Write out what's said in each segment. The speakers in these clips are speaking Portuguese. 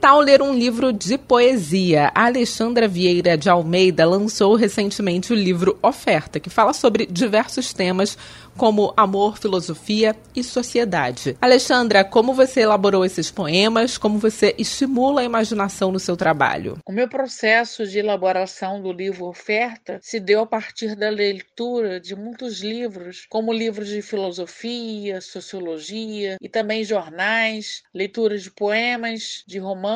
Tal ler um livro de poesia? A Alexandra Vieira de Almeida lançou recentemente o livro Oferta, que fala sobre diversos temas como amor, filosofia e sociedade. Alexandra, como você elaborou esses poemas? Como você estimula a imaginação no seu trabalho? O meu processo de elaboração do livro Oferta se deu a partir da leitura de muitos livros, como livros de filosofia, sociologia e também jornais, leitura de poemas, de romances,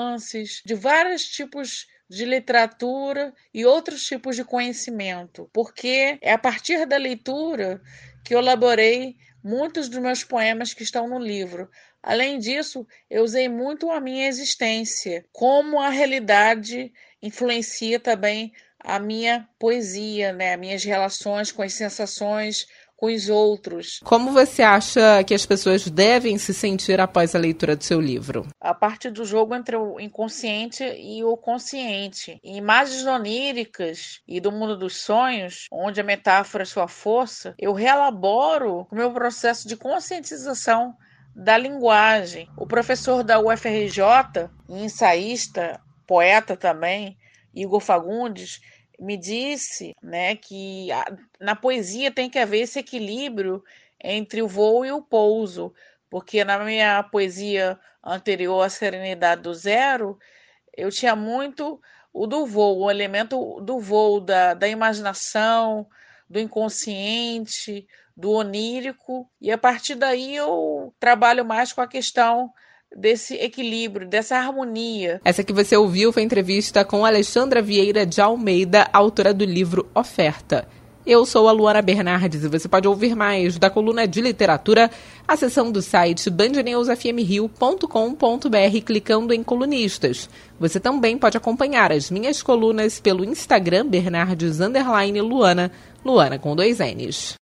de vários tipos de literatura e outros tipos de conhecimento, porque é a partir da leitura que eu elaborei muitos dos meus poemas que estão no livro. Além disso, eu usei muito a minha existência, como a realidade influencia também a minha poesia, né? minhas relações com as sensações, com os outros. Como você acha que as pessoas devem se sentir após a leitura do seu livro? A parte do jogo entre o inconsciente e o consciente. Em imagens oníricas e do mundo dos sonhos, onde a metáfora é sua força, eu reelaboro o meu processo de conscientização da linguagem. O professor da UFRJ, ensaísta, poeta também, Igor Fagundes, me disse né, que a, na poesia tem que haver esse equilíbrio entre o voo e o pouso, porque na minha poesia anterior à Serenidade do Zero, eu tinha muito o do voo, o elemento do voo, da, da imaginação, do inconsciente, do onírico, e a partir daí eu trabalho mais com a questão desse equilíbrio, dessa harmonia. Essa que você ouviu foi entrevista com Alexandra Vieira de Almeida, autora do livro Oferta. Eu sou a Luana Bernardes e você pode ouvir mais da coluna de literatura acessando o site bandnewsfmrio.com.br clicando em colunistas. Você também pode acompanhar as minhas colunas pelo Instagram Bernardes Luana, Luana com dois N's.